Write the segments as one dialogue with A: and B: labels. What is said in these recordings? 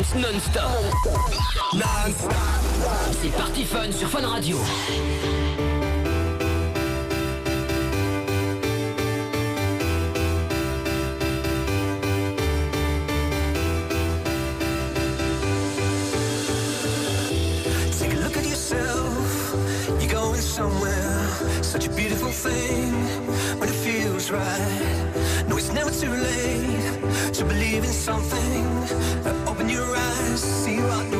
A: dance non-stop. Non-stop. C'est Party Fun sur Fun Radio.
B: Take a look at yourself. You're going somewhere. Such a beautiful thing when it feels right. No, it's never too late to believe in something your eyes, see what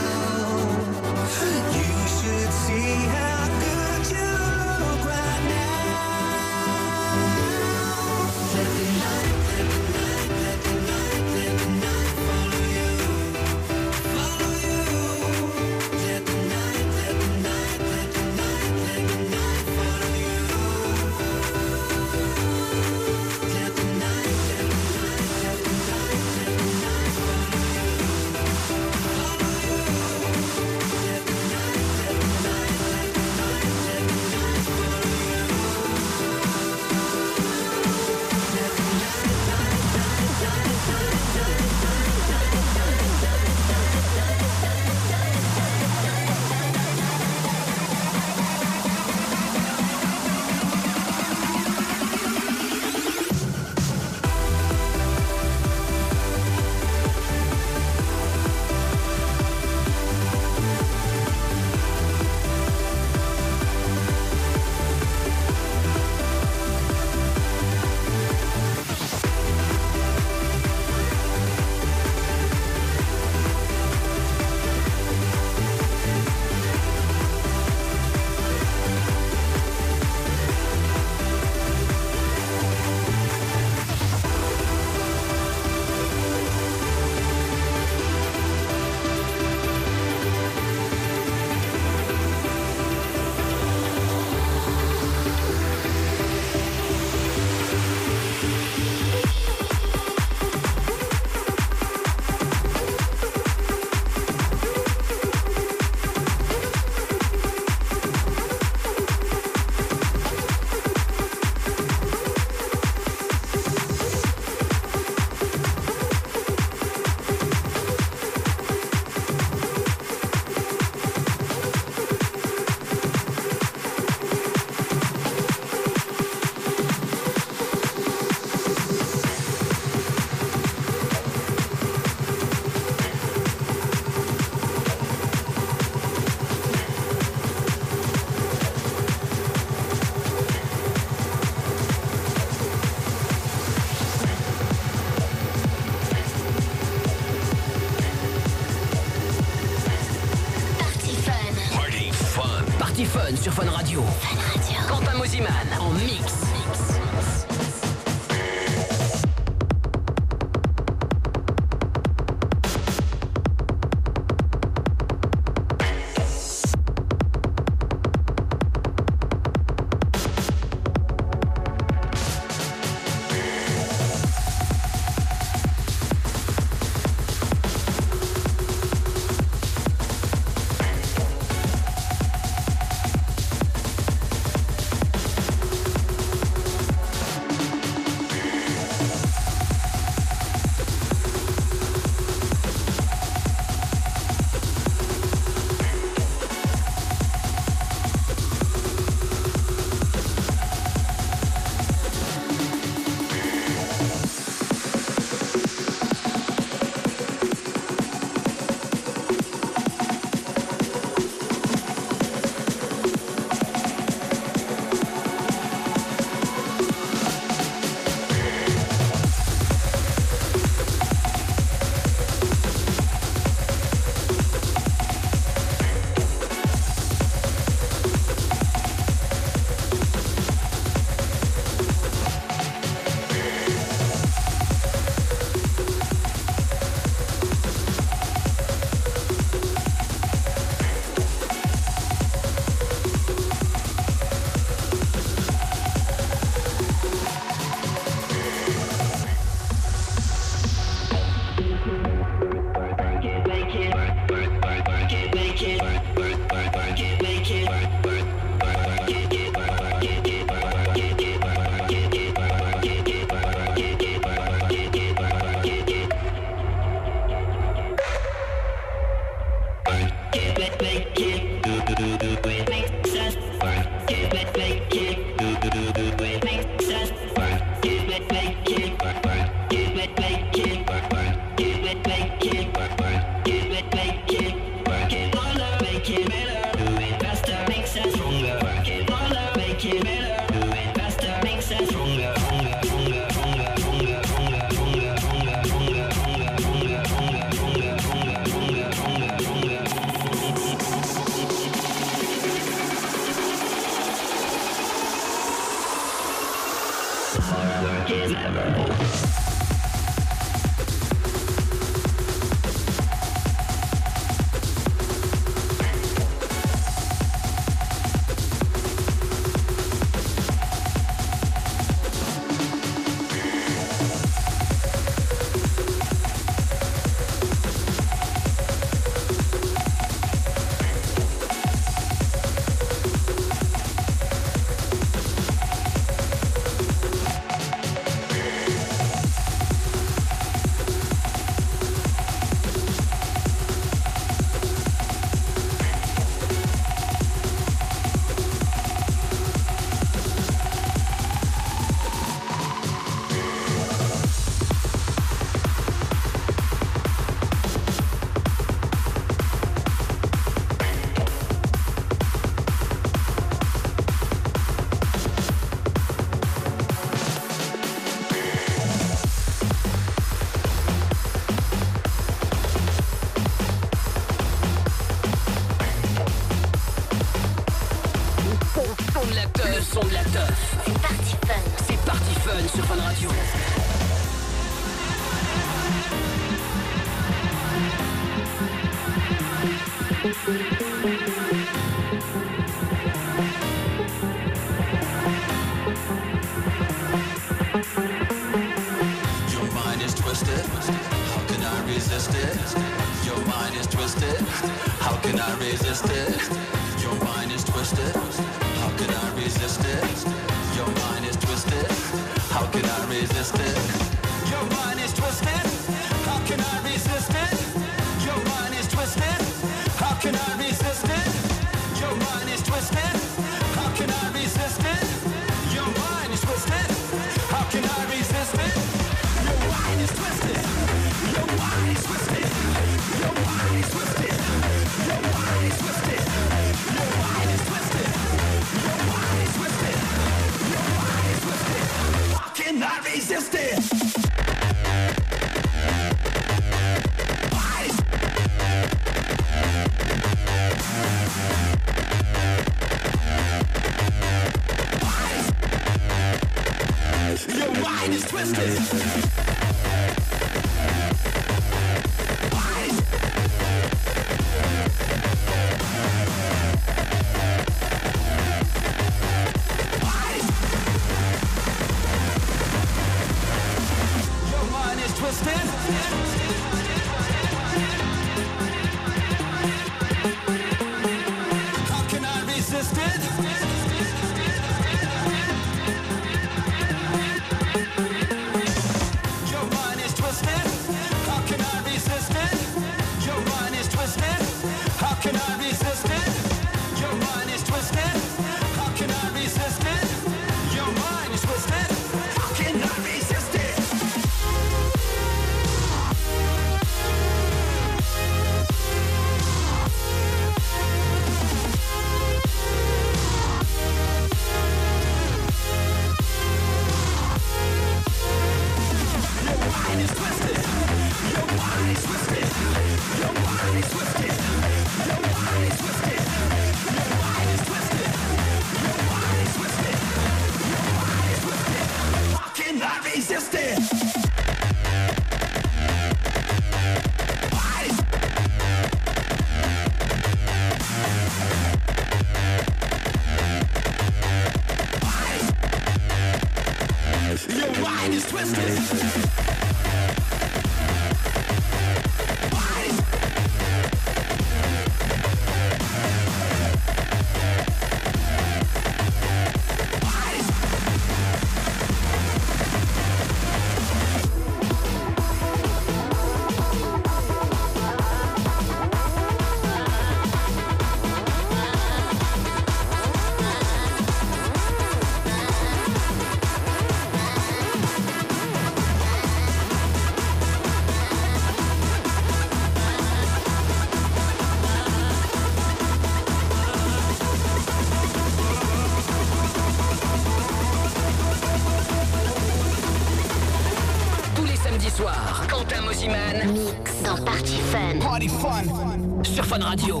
A: soir. Quentin Moziman. Mix
C: dans Party Fun.
D: Party Fun. Sur Fun Radio.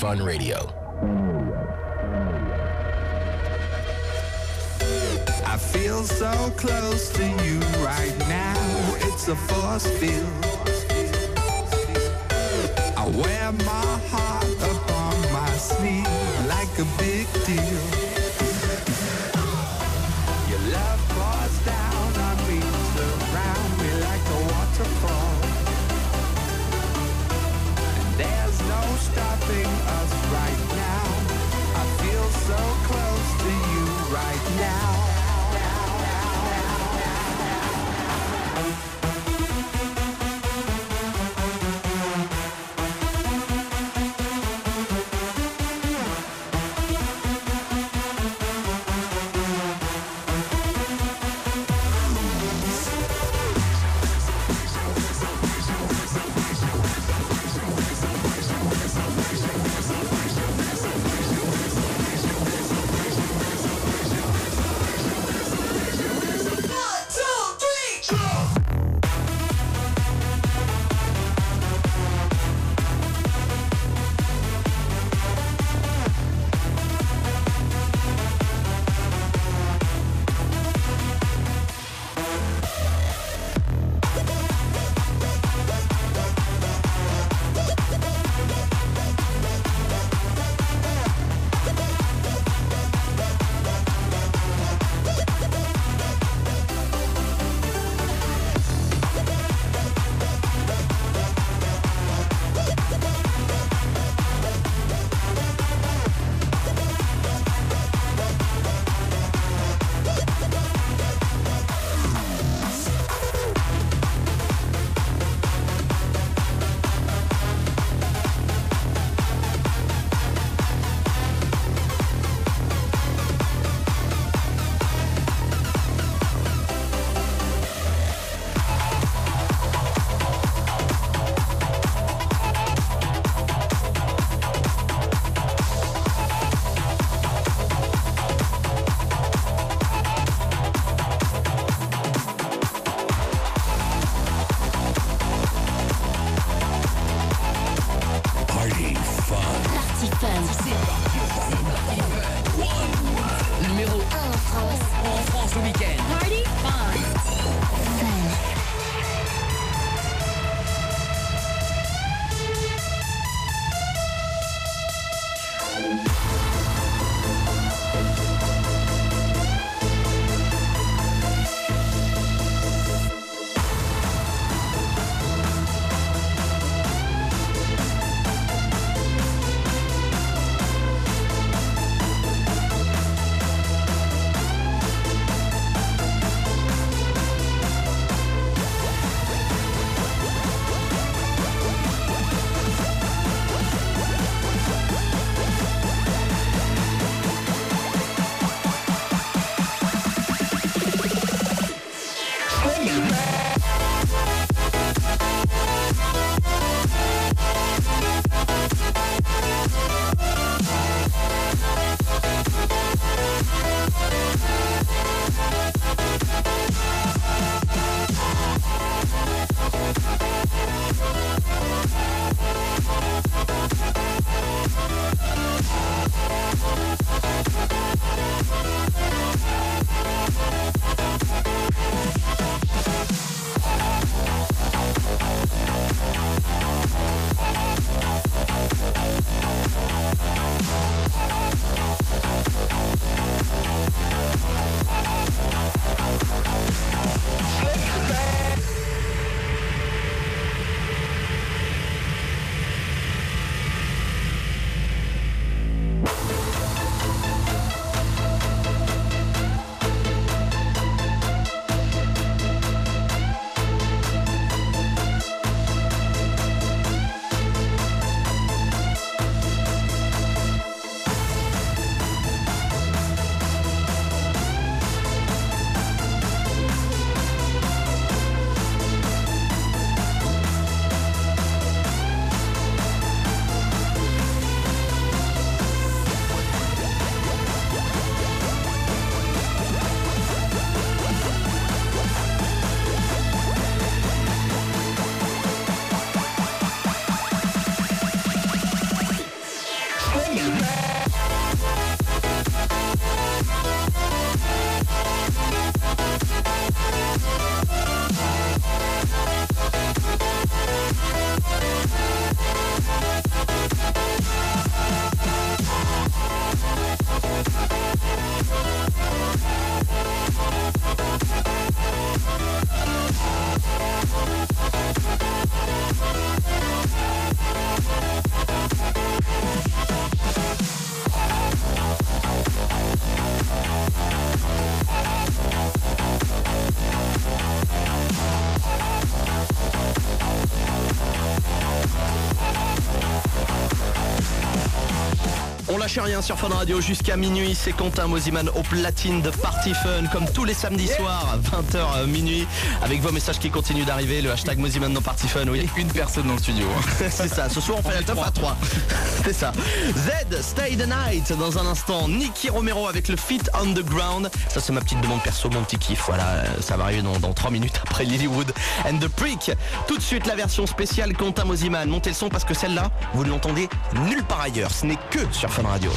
E: Fun Radio.
F: I feel so close to you right now. It's a force field. I wear my heart upon my sleeve like a big deal.
G: Lâchez rien sur Fun Radio jusqu'à minuit. C'est Quentin Mosiman au platine de Party Fun, comme tous les samedis soirs, 20h euh, minuit, avec vos messages qui continuent d'arriver. Le hashtag Mosiman dans Party Fun. Oui,
H: Une personne dans le studio.
G: c'est ça. Ce soir, on fait la top à 3. C'est ça. Z, Stay the Night. Dans un instant, Nicky Romero avec le Fit on the Ground. Ça, c'est ma petite demande perso, mon petit kiff. Voilà, euh, ça va arriver dans, dans 3 minutes après Lilywood and the Prick. Tout de suite, la version spéciale Quentin Mosiman. Montez le son parce que celle-là, vous ne l'entendez nulle part ailleurs. Ce n'est que sur Fun Radio.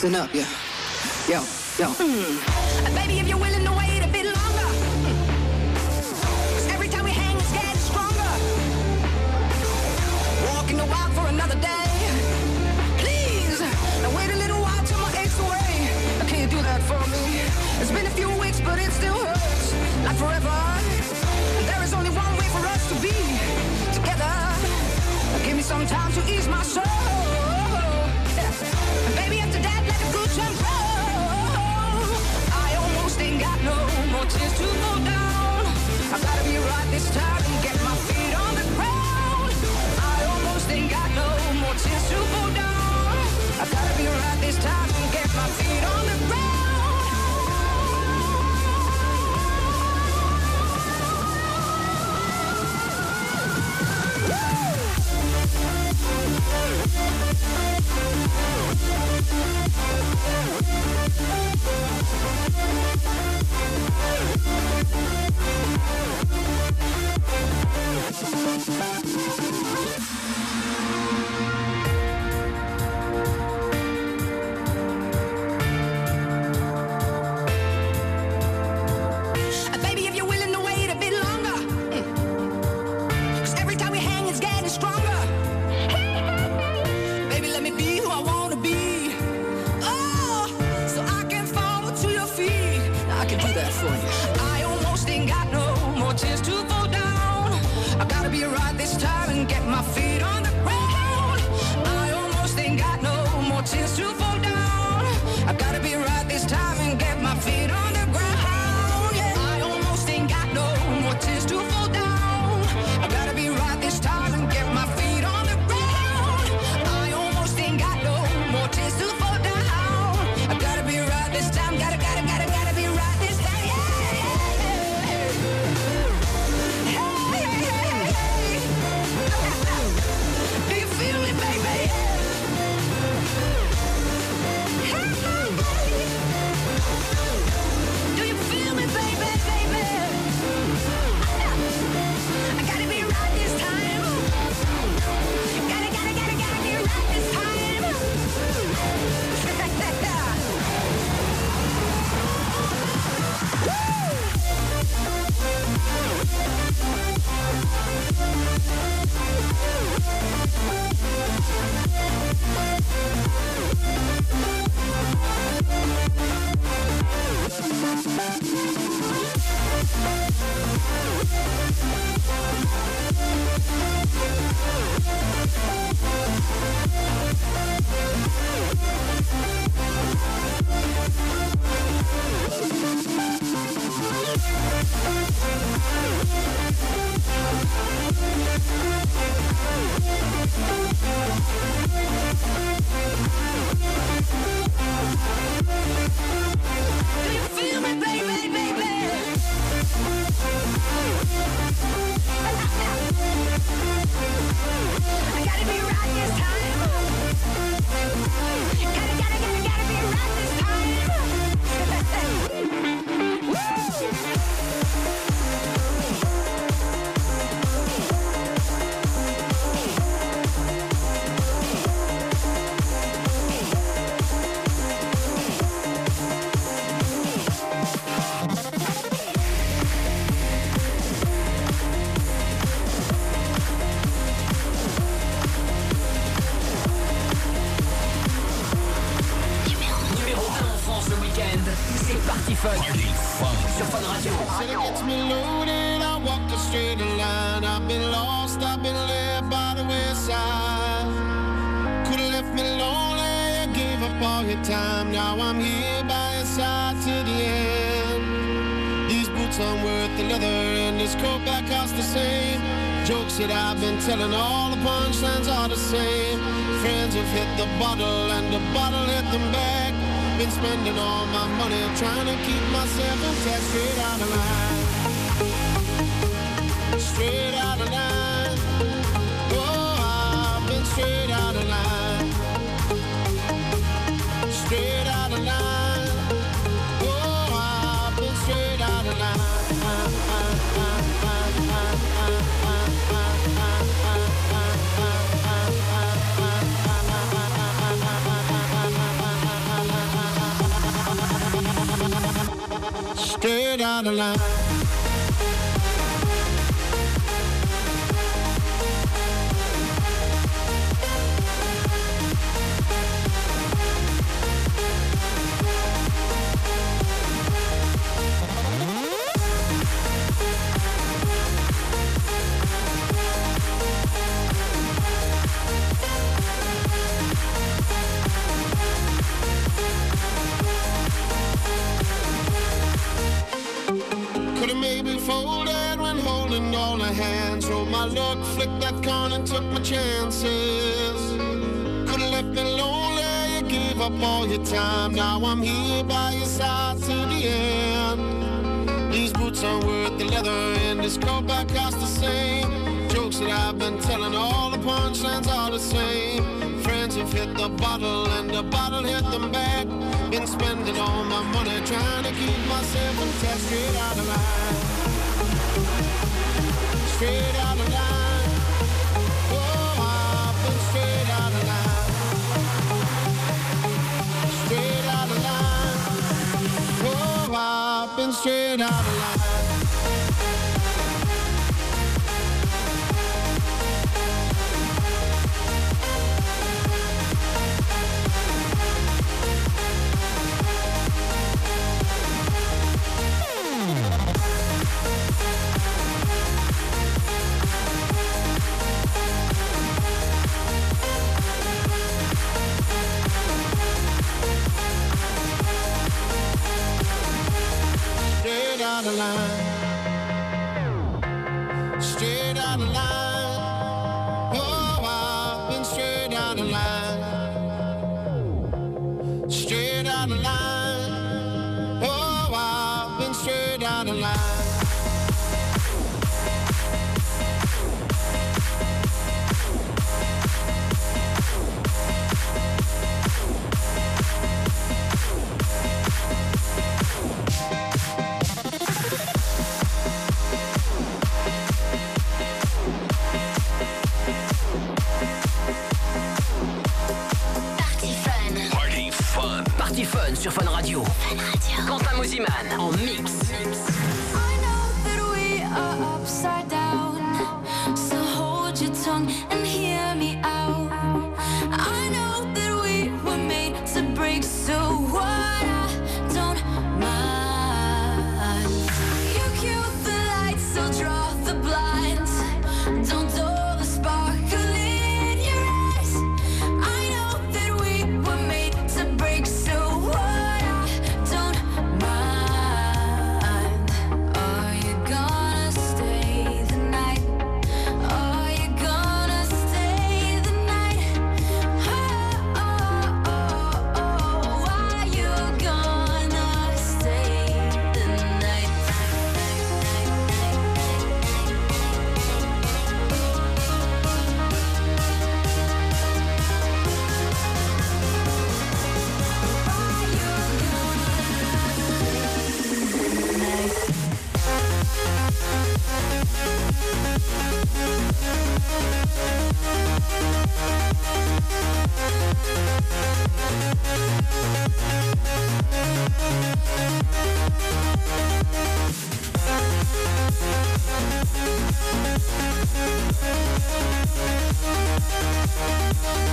H: Listen up, yeah. Yo, yo.
I: Mm.
J: telling all the punchlines are the same. Friends have hit the bottle and the bottle hit them back. Been spending all my money trying to keep myself intact. Out of line. My luck, flicked that coin and took my chances. Could have left me lonely, you gave up all your time. Now I'm here by your side to the end. These boots aren't worth the leather and this coat back costs the same. Jokes that I've been telling, all the punchlines are the same. Friends have hit the bottle and the bottle hit them back. Been spending all my money trying to keep myself intact straight out of line. Straight out of line. Out of line. Straight out of line.
K: Party Fun
A: sur Fun Radio. Quentin Mosiman en mix.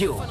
B: Fun.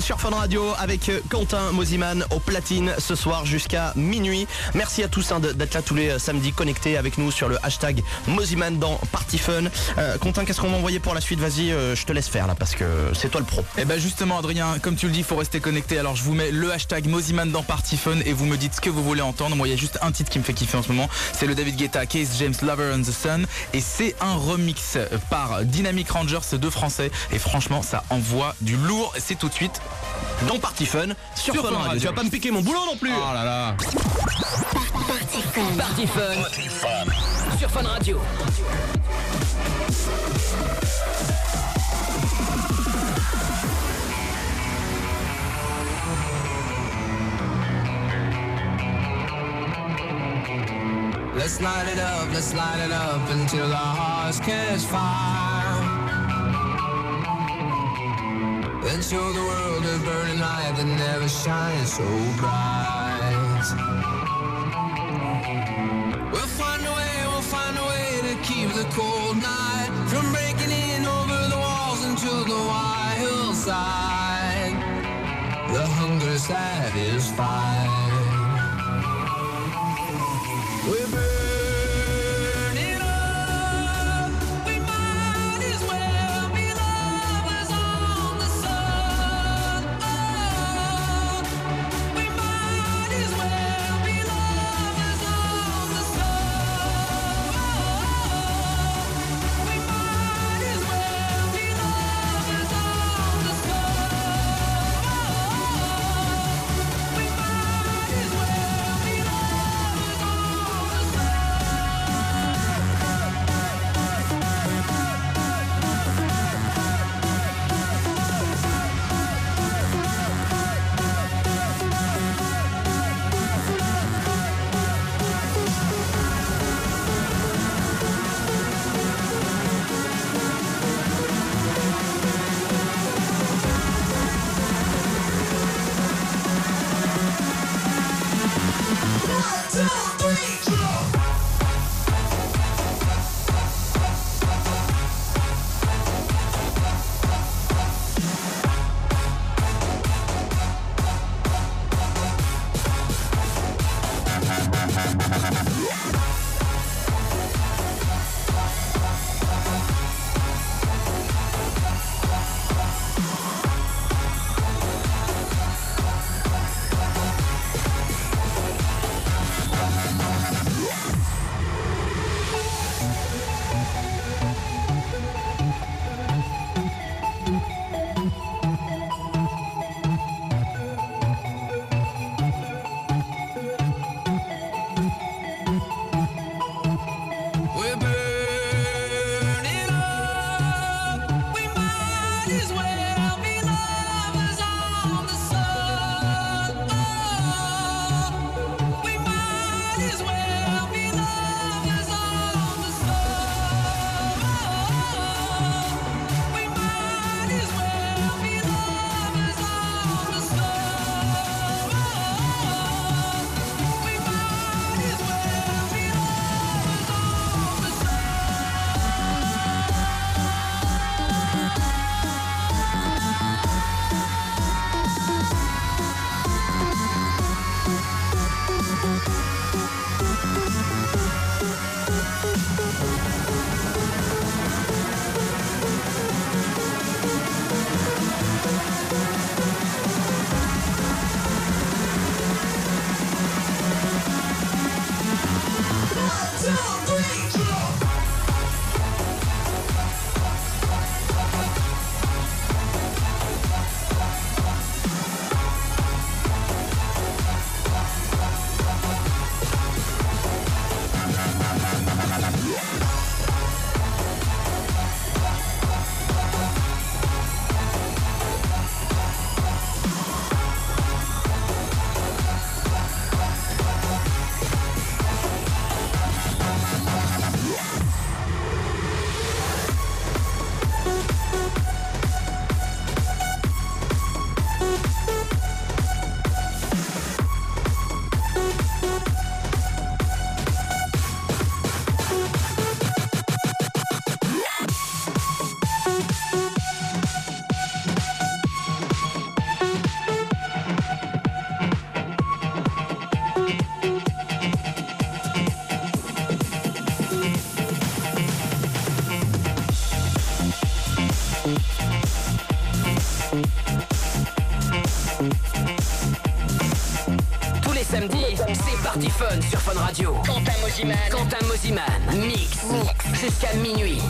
B: Sur Fun Radio
G: avec euh, Quentin Mosiman au platine ce soir jusqu'à minuit. Merci à tous hein, d'être là tous les euh, samedis connectés avec nous sur le hashtag Mosiman dans Fun. Euh, Quentin, qu'est-ce qu'on va envoyer pour la suite? Vas-y, euh, je te laisse faire là parce que c'est toi le pro.
L: Et bah justement Adrien, comme tu le dis, il faut rester connecté. Alors je vous mets le hashtag Moziman dans Party Fun et vous me dites ce que vous voulez entendre. Moi il y a juste un titre qui me fait kiffer en ce moment. C'est le David Guetta, Case James Lover and the Sun. Et c'est un remix par Dynamic Rangers, deux français. Et franchement ça envoie du lourd. C'est tout de suite.
G: Dans Party Fun sur,
L: Sur
G: Fun Radio.
L: Radio.
G: Tu vas pas me piquer mon boulot non plus.
L: Oh là là.
A: Party Fun. Sur Fun Radio.
B: Let's light it up, let's light it up until our hearts catch fire. Then show the world a burning light that never shines so bright. We'll find a way, we'll find a way to keep the cold night from breaking in over the walls into the wild side. The hunger satisfied.
D: Radio. Quentin Mosiman. Quentin Mosiman. Mix. Jusqu'à minuit.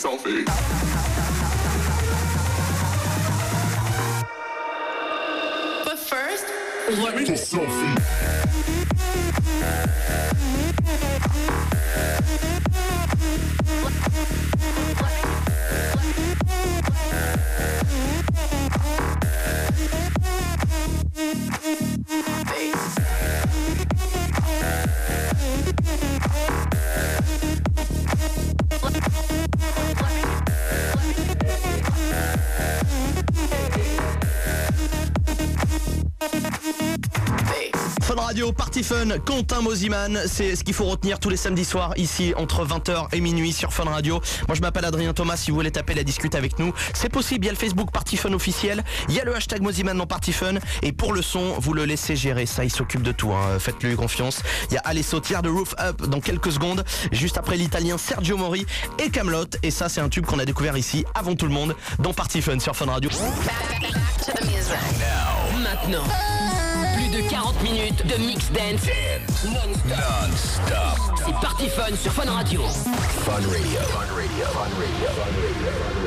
M: Selfie.
G: Party Fun, Quentin Mosiman, c'est ce qu'il faut retenir tous les samedis soirs ici entre 20h et minuit sur Fun Radio. Moi je m'appelle Adrien Thomas, si vous voulez taper la discute avec nous, c'est possible, il y a le Facebook Party Fun officiel, il y a le hashtag Mosiman dans Party Fun et pour le son, vous le laissez gérer, ça il s'occupe de tout, hein. faites-lui confiance. Il y a Alesso Tiers de Roof Up dans quelques secondes, juste après l'italien Sergio Mori et Camelot et ça c'est un tube qu'on a découvert ici avant tout le monde dans Party Fun sur Fun Radio.
D: Maintenant, plus de 40 minutes de mix dance non-stop. C'est Party Fun sur Fun Radio.
E: Fun Radio. Fun Radio. Fun Radio. Fun Radio. Fun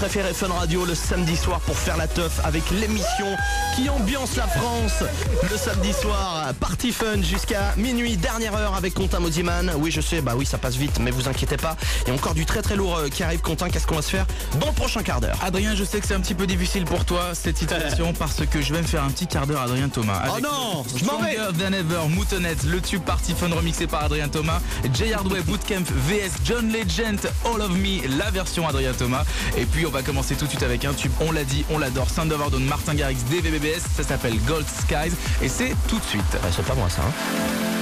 G: Préférer Fun Radio le samedi soir pour faire la teuf avec l'émission qui ambiance la France le samedi soir. Party Fun jusqu'à minuit, dernière heure avec Quentin Mosiman. Oui, je sais, bah oui, ça passe vite, mais vous inquiétez pas. Il y a encore du très très lourd euh, qui arrive, Quentin. Qu'est-ce qu'on va se faire dans le prochain quart d'heure
L: Adrien, je sais que c'est un petit peu difficile pour toi cette situation parce que je vais me faire un petit quart d'heure Adrien Thomas.
G: Oh non, je m'en vais
L: Than Ever, le tube Party remixé par Adrien Thomas, J Hardway Bootcamp VS John Legend All of Me, la version Adrien Thomas. Et puis on va commencer tout de suite avec un tube, on l'a dit, on l'adore, Sound of Martin Garrix, DVBBS, ça s'appelle Gold Skies et c'est tout de suite.
G: C'est pas moi ça. hein.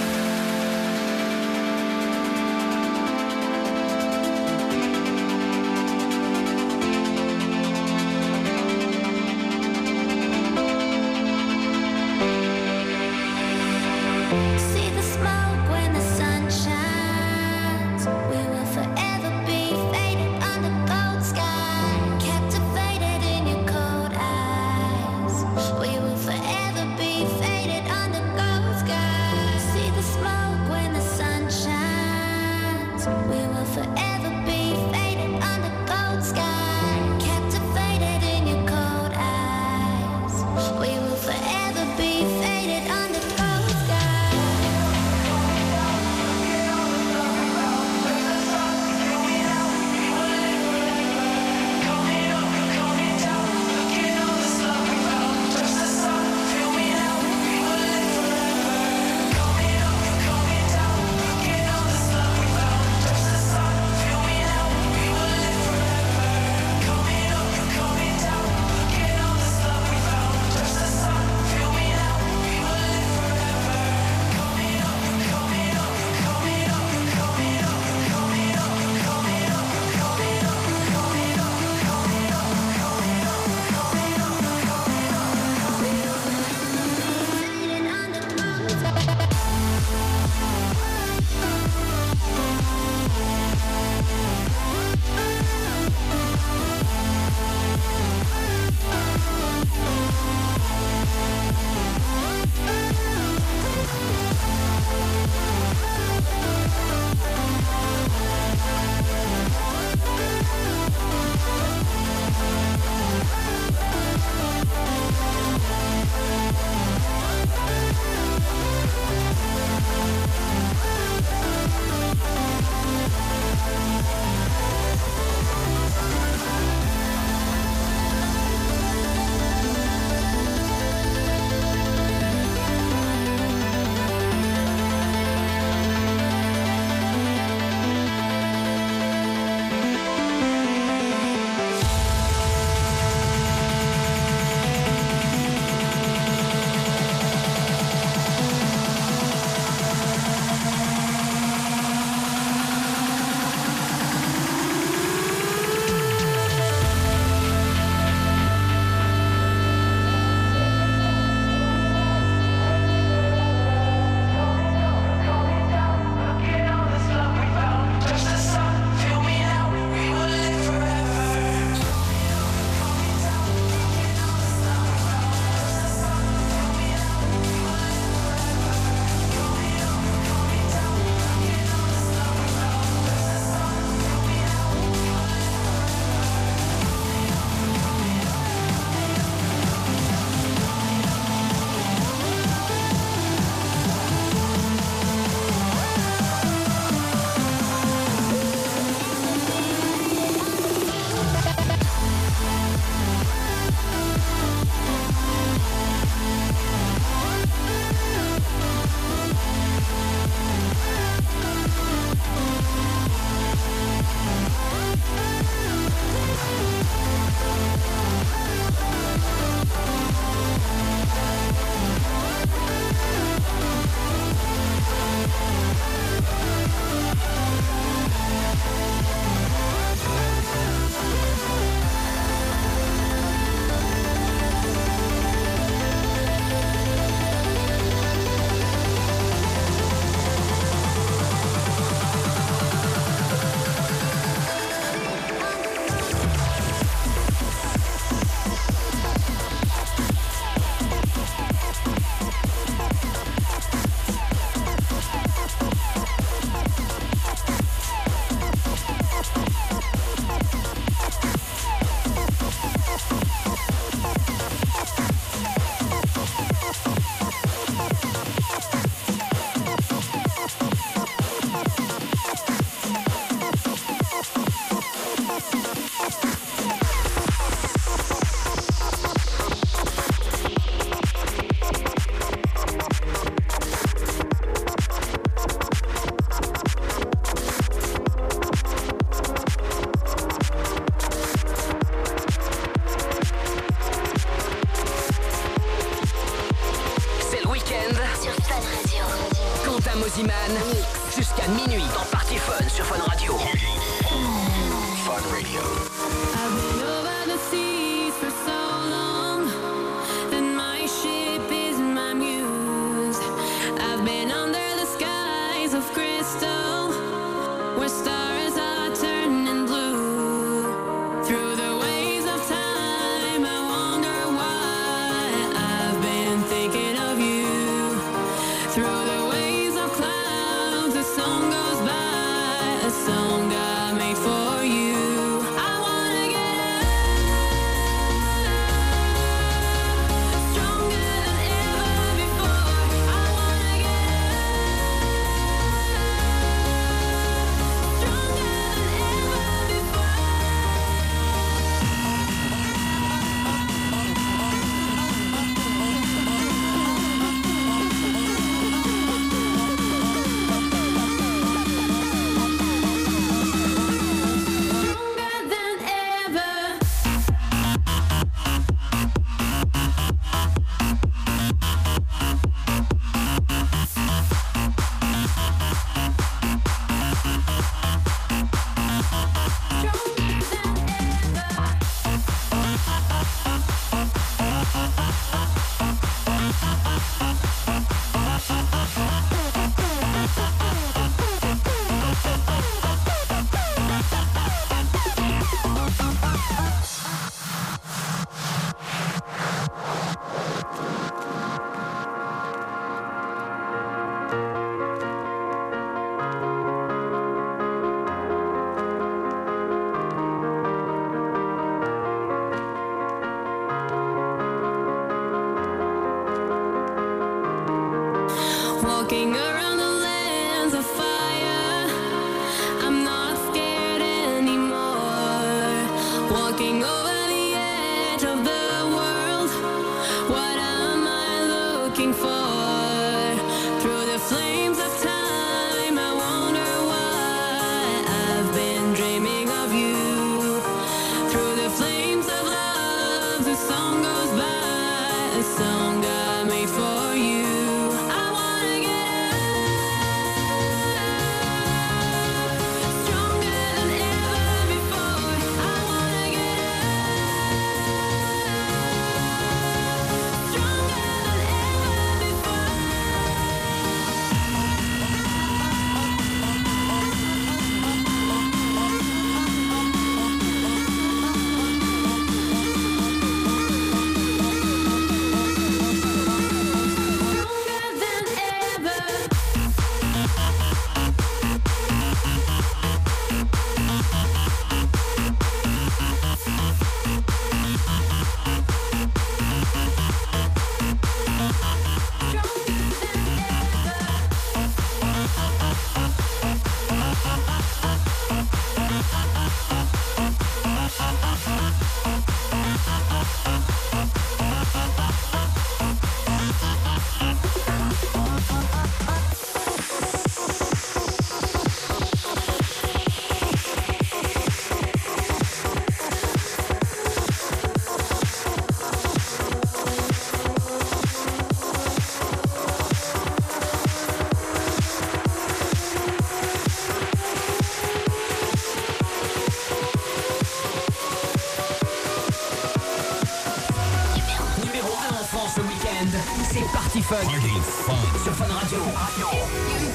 E: You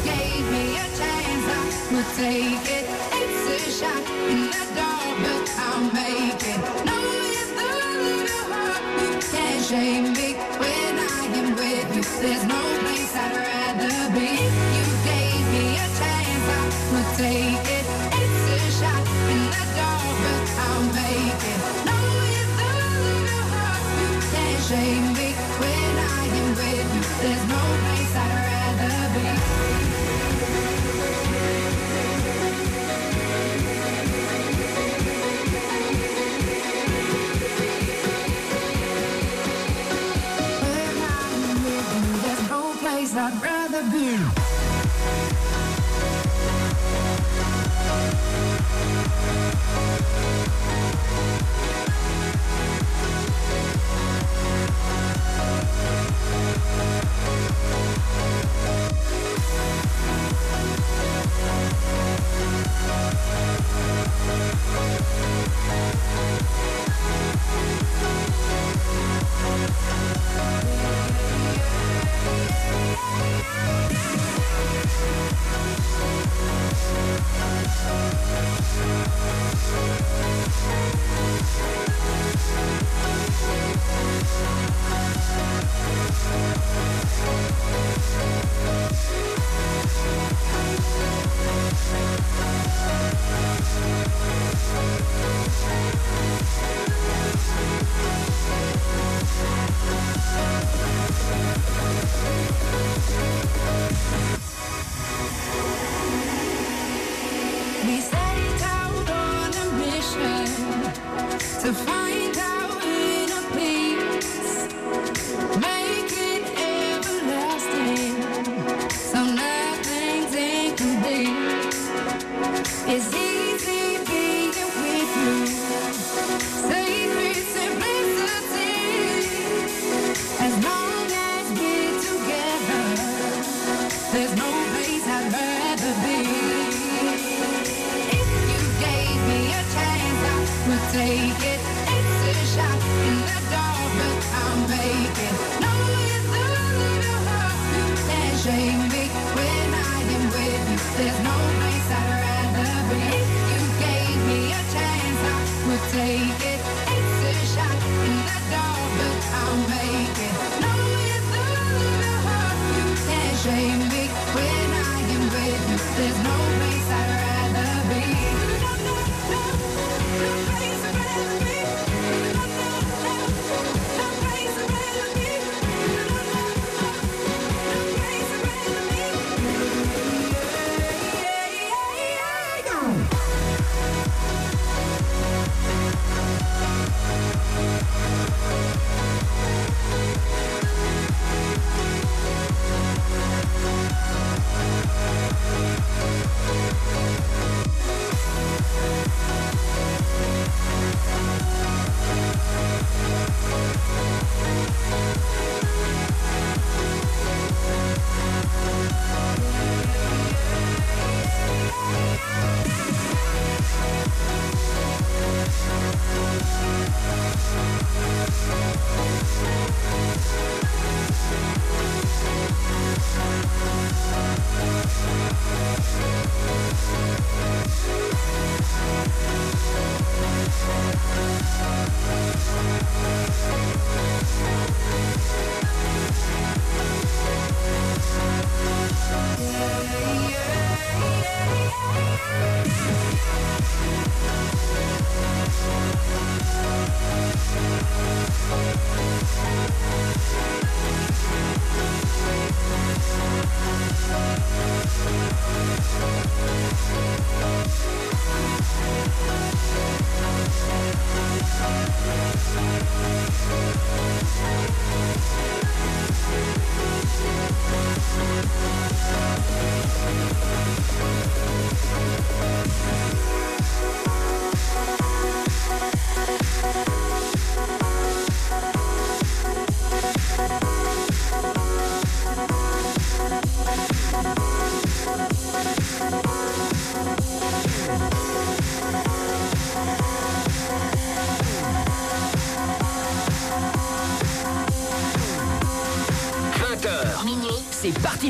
N: gave me a chance, I would take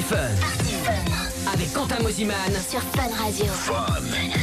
O: Party Fun. Avec Quentin Mosiman.
C: Sur Fun Radio.
B: What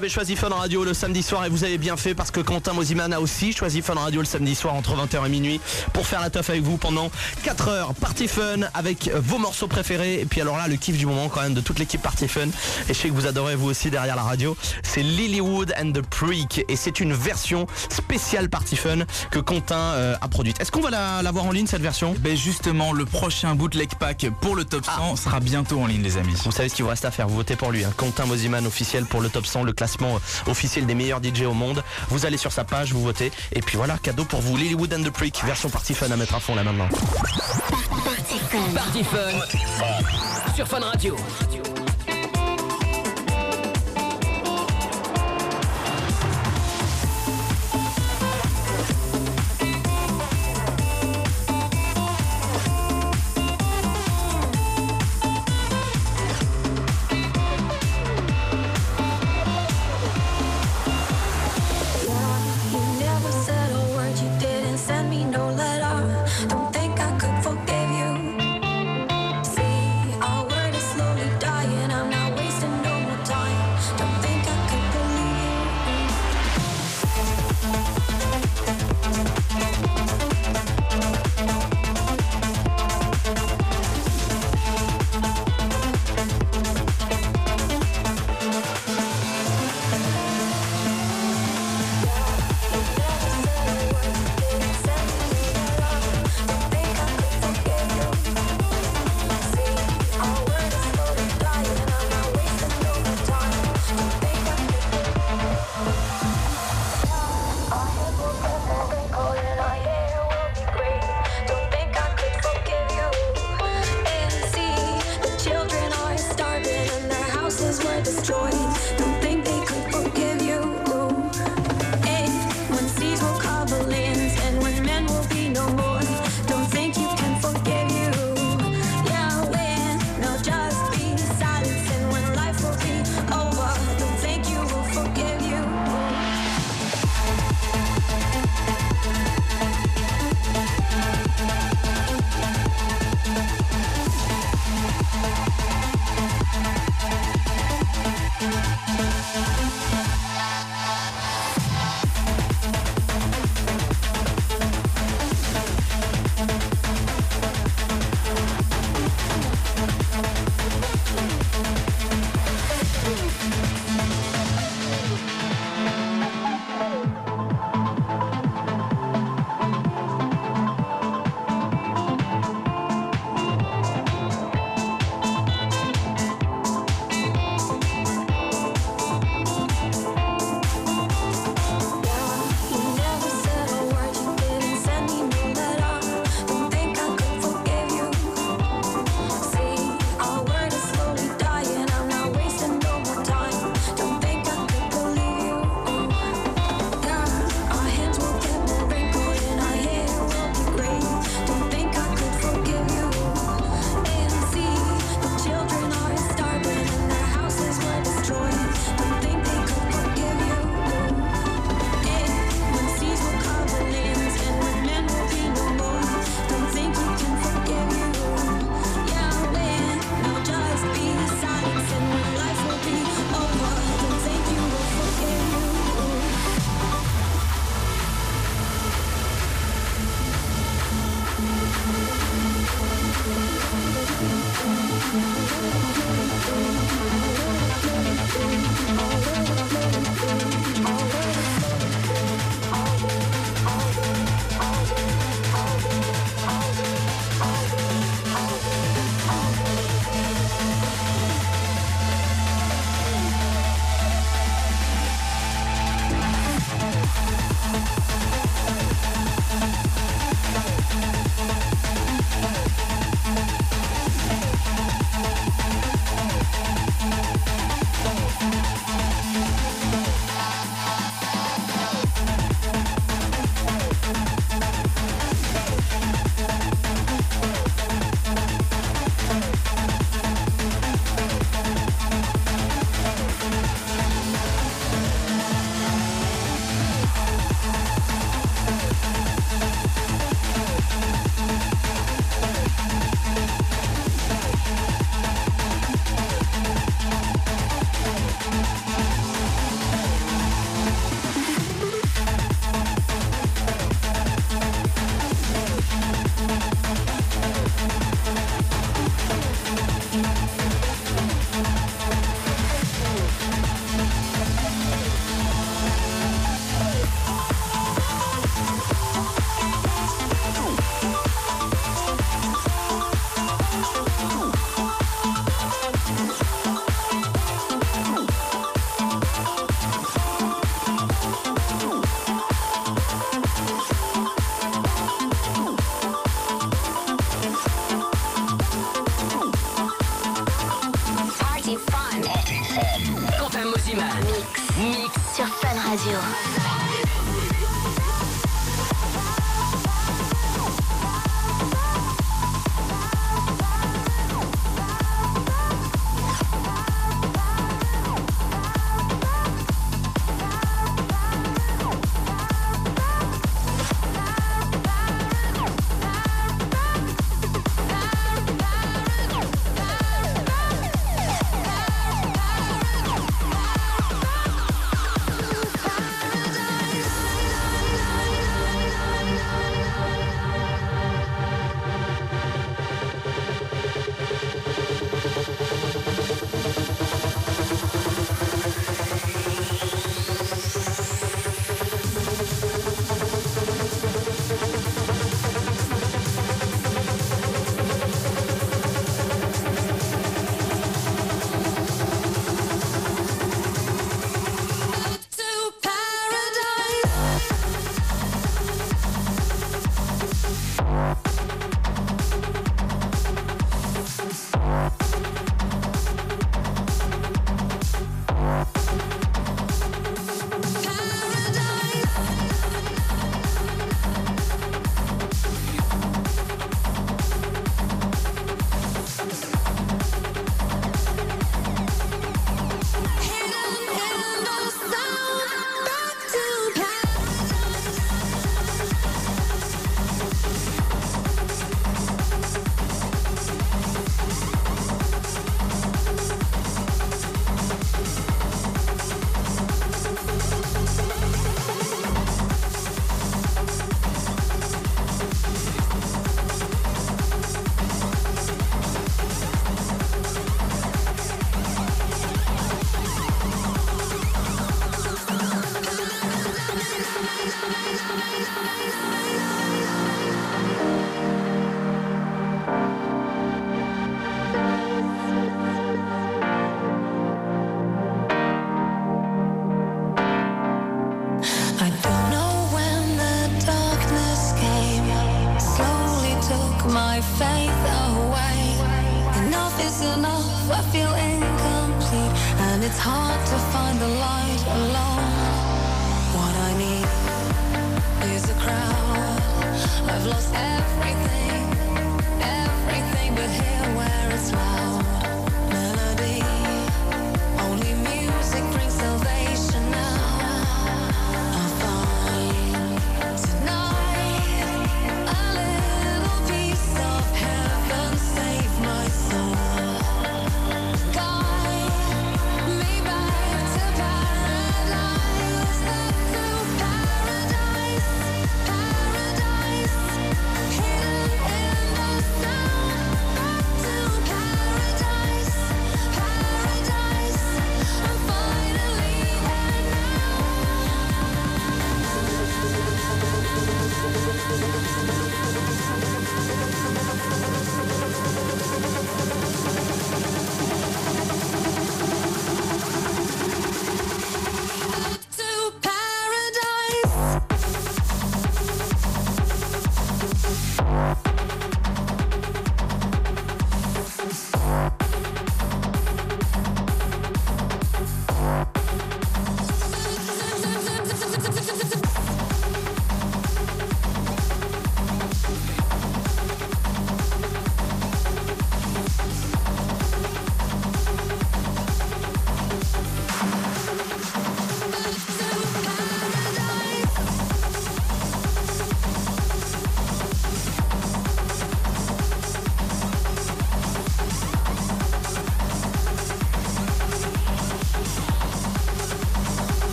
G: avez choisi Fun Radio le samedi soir et vous avez bien fait parce que Quentin Mosiman a aussi choisi Fun Radio le samedi soir entre 20h et minuit pour faire la teuf avec vous pendant 4 heures. Party Fun avec vos morceaux préférés et puis alors là le kiff du moment quand même de toute l'équipe Party Fun et je sais que vous adorez vous aussi derrière la radio. C'est Lilywood and the Preak et c'est une version spéciale Party Fun que Quentin euh, a produite. Est-ce qu'on va la, la voir en ligne cette version?
L: Ben justement, le prochain bootleg pack pour le top 100 sera bientôt en ligne, les amis.
G: Vous savez ce qu'il vous reste à faire, vous votez pour lui. Hein. Quentin Mosiman officiel pour le top 100, le classement euh, officiel des meilleurs DJ au monde. Vous allez sur sa page, vous votez. Et puis voilà, cadeau pour vous, Lilywood and the Prick, version party fun à mettre à fond là maintenant.
O: Party Fun. Sur Fun Radio.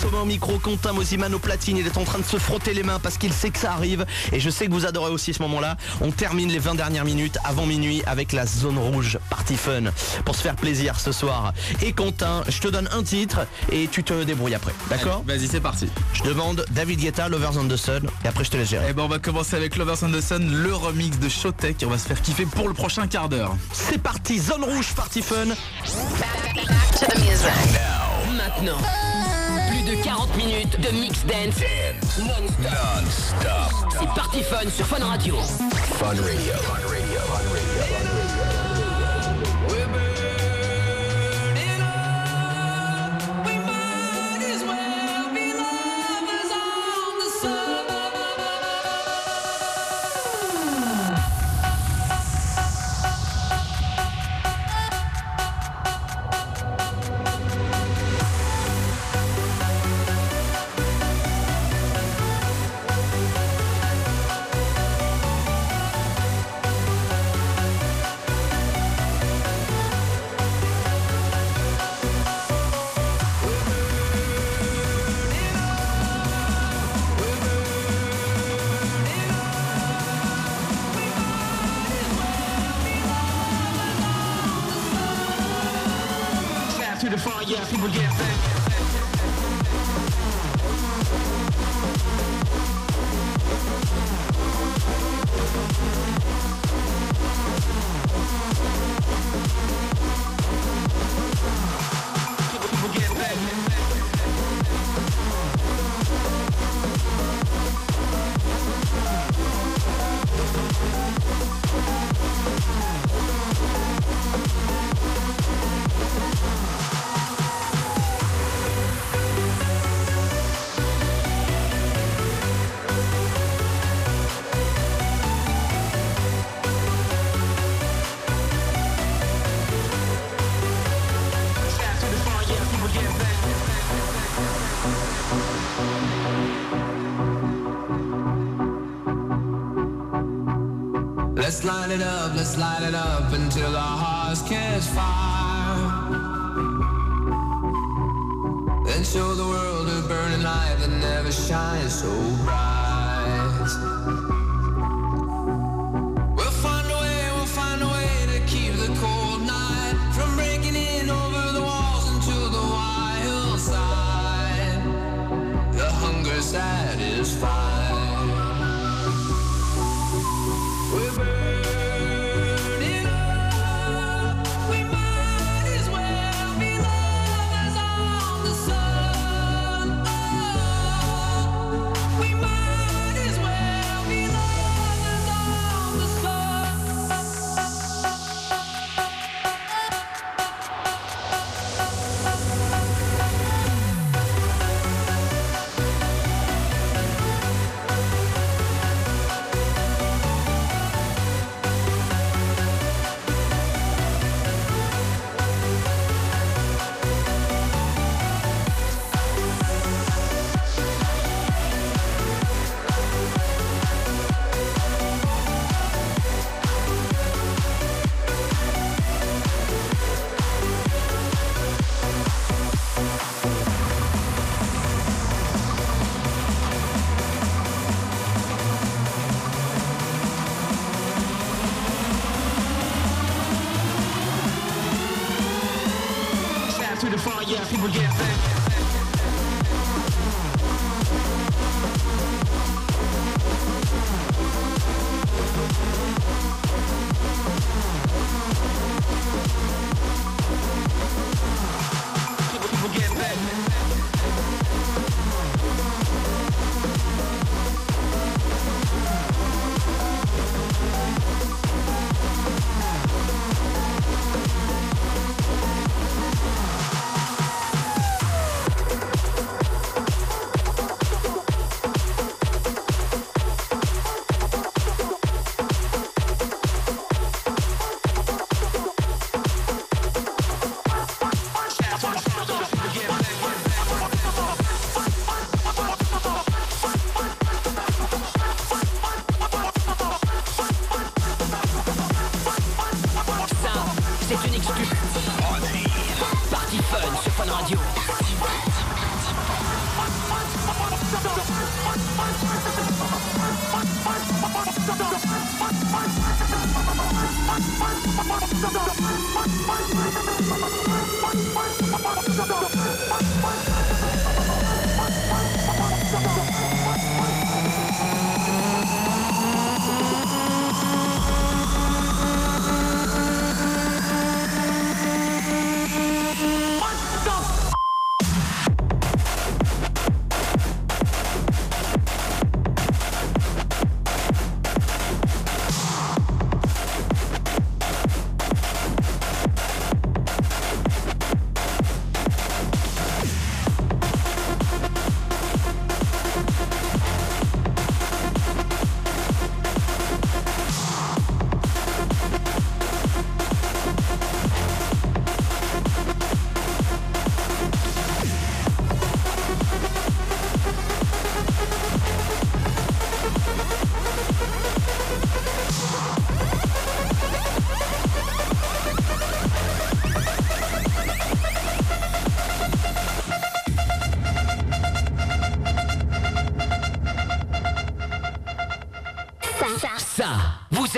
G: Thomas au micro, Quentin Mosiman au platine, il est en train de se frotter les mains parce qu'il sait que ça arrive et je sais que vous adorez aussi ce moment-là. On termine les 20 dernières minutes avant minuit avec la zone rouge party fun pour se faire plaisir ce soir. Et Quentin, je te donne un titre et tu te débrouilles après, d'accord
L: Vas-y, c'est parti.
G: Je demande David Guetta, Lovers on the Sun et après je te laisse gérer.
L: Eh ben on va commencer avec Lovers on the Sun, le remix de Showtech et on va se faire kiffer pour le prochain quart d'heure.
G: C'est parti, zone rouge party fun.
A: Maintenant, plus de 40 minutes de mix dance non-stop. C'est Party Fun sur Fun Radio.
B: Fun Radio.
E: to
B: light it up, let's light it up until our hearts catch fire.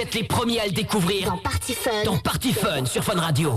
D: Êtes les premiers à le découvrir
C: dans Party Fun.
D: dans Party Fun sur Fun Radio.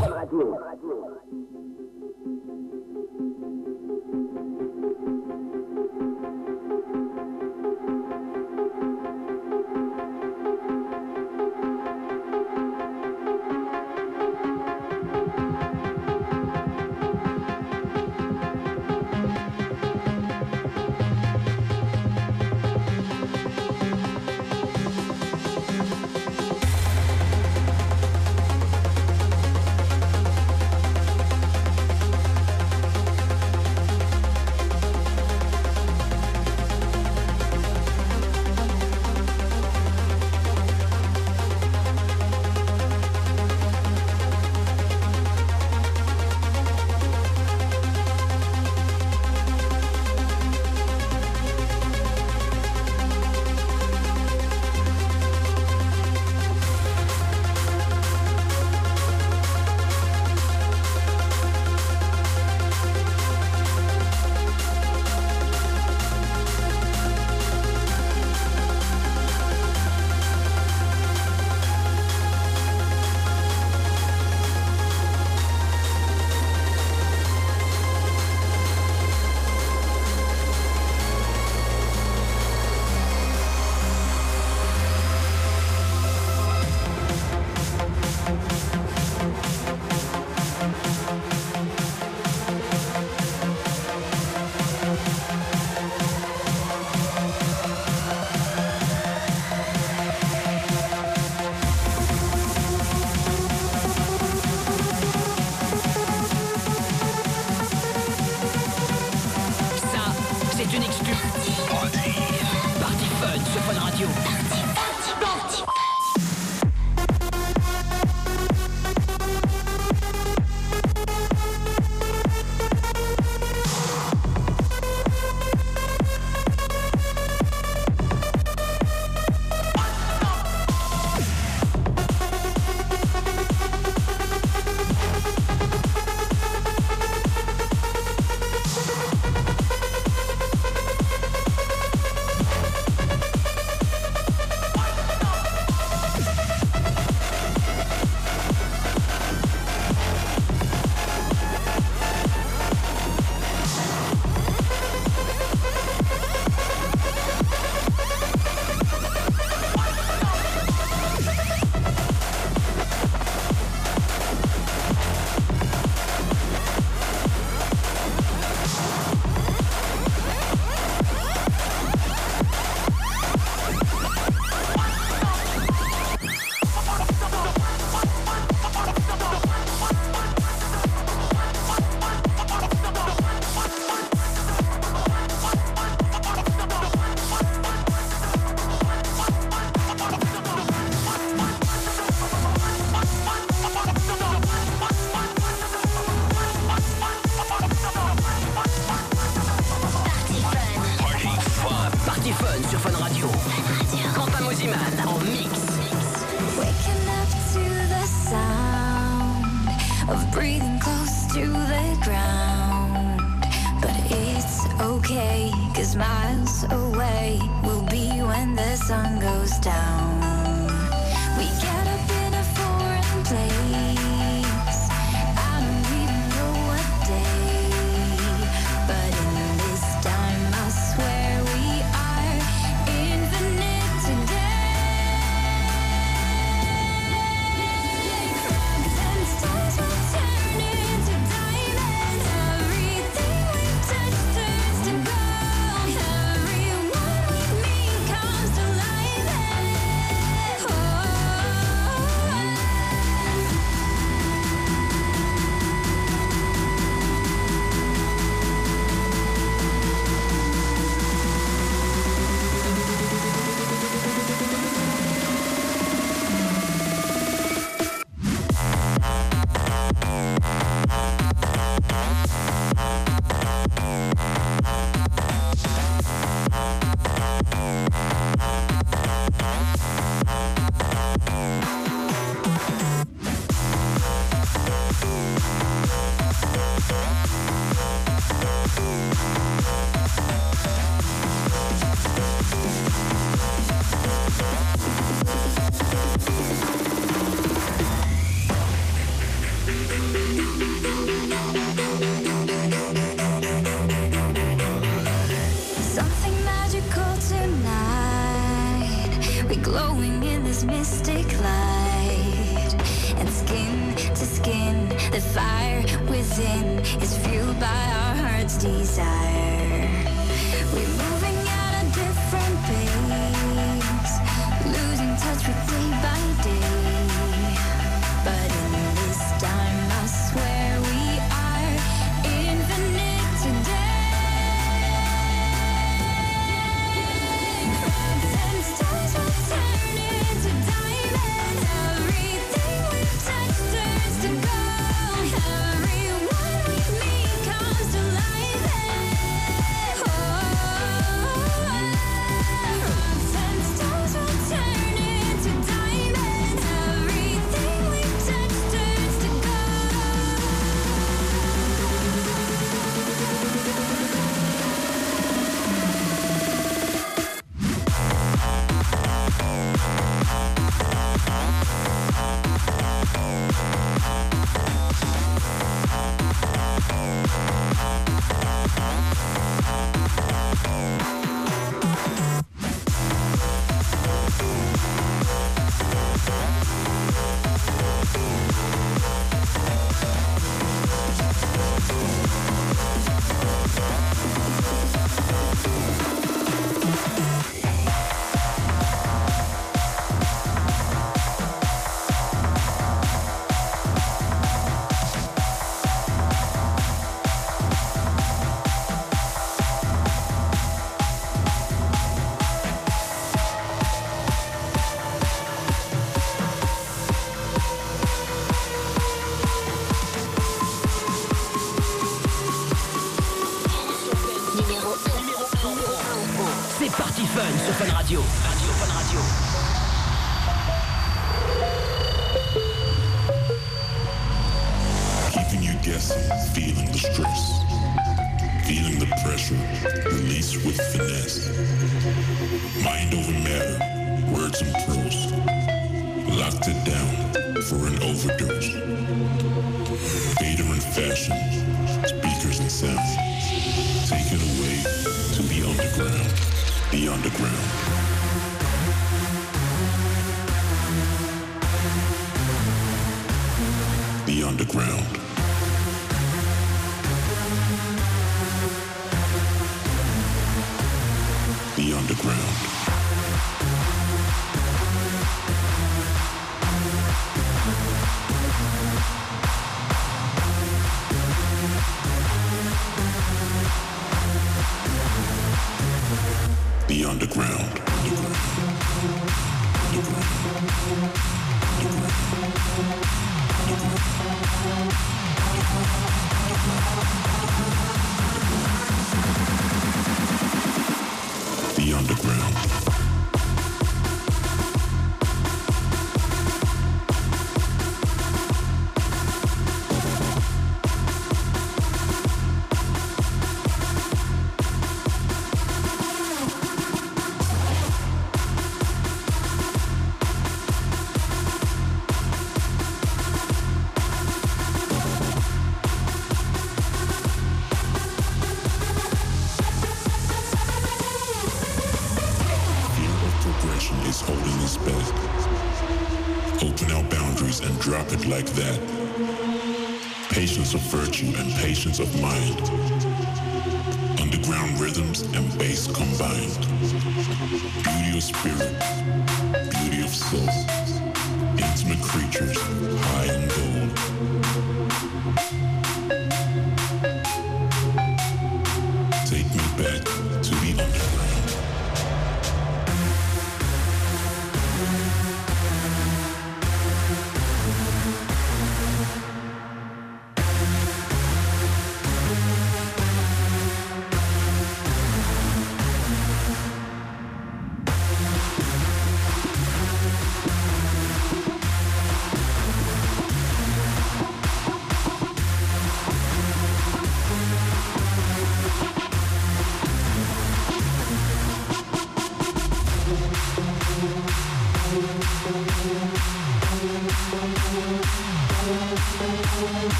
A: We're glowing in this mystic light. And skin to skin, the fire within is fueled by our heart's desire.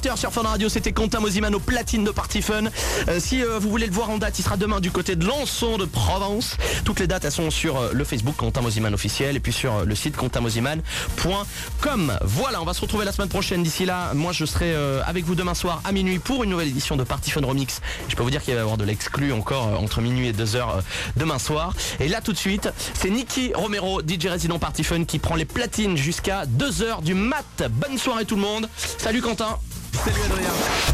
G: 20h sur Fun Radio, c'était Quentin Mosiman au platine de Party Fun. Euh, si euh, vous voulez le voir en date, il sera demain du côté de Lançon de Provence. Toutes les dates elles sont sur euh, le Facebook Quentin Mosiman officiel et puis sur le site quentinmosiman.com. Voilà, on va se retrouver la semaine prochaine. D'ici là, moi je serai avec vous demain soir à minuit pour une nouvelle édition de Party Fun Remix. Je peux vous dire qu'il va y avoir de l'exclu encore entre minuit et 2h demain soir. Et là tout de suite, c'est Nicky Romero, DJ résident Party Fun qui prend les platines jusqu'à 2h du mat. Bonne soirée tout le monde. Salut Quentin.
L: Salut Adrien.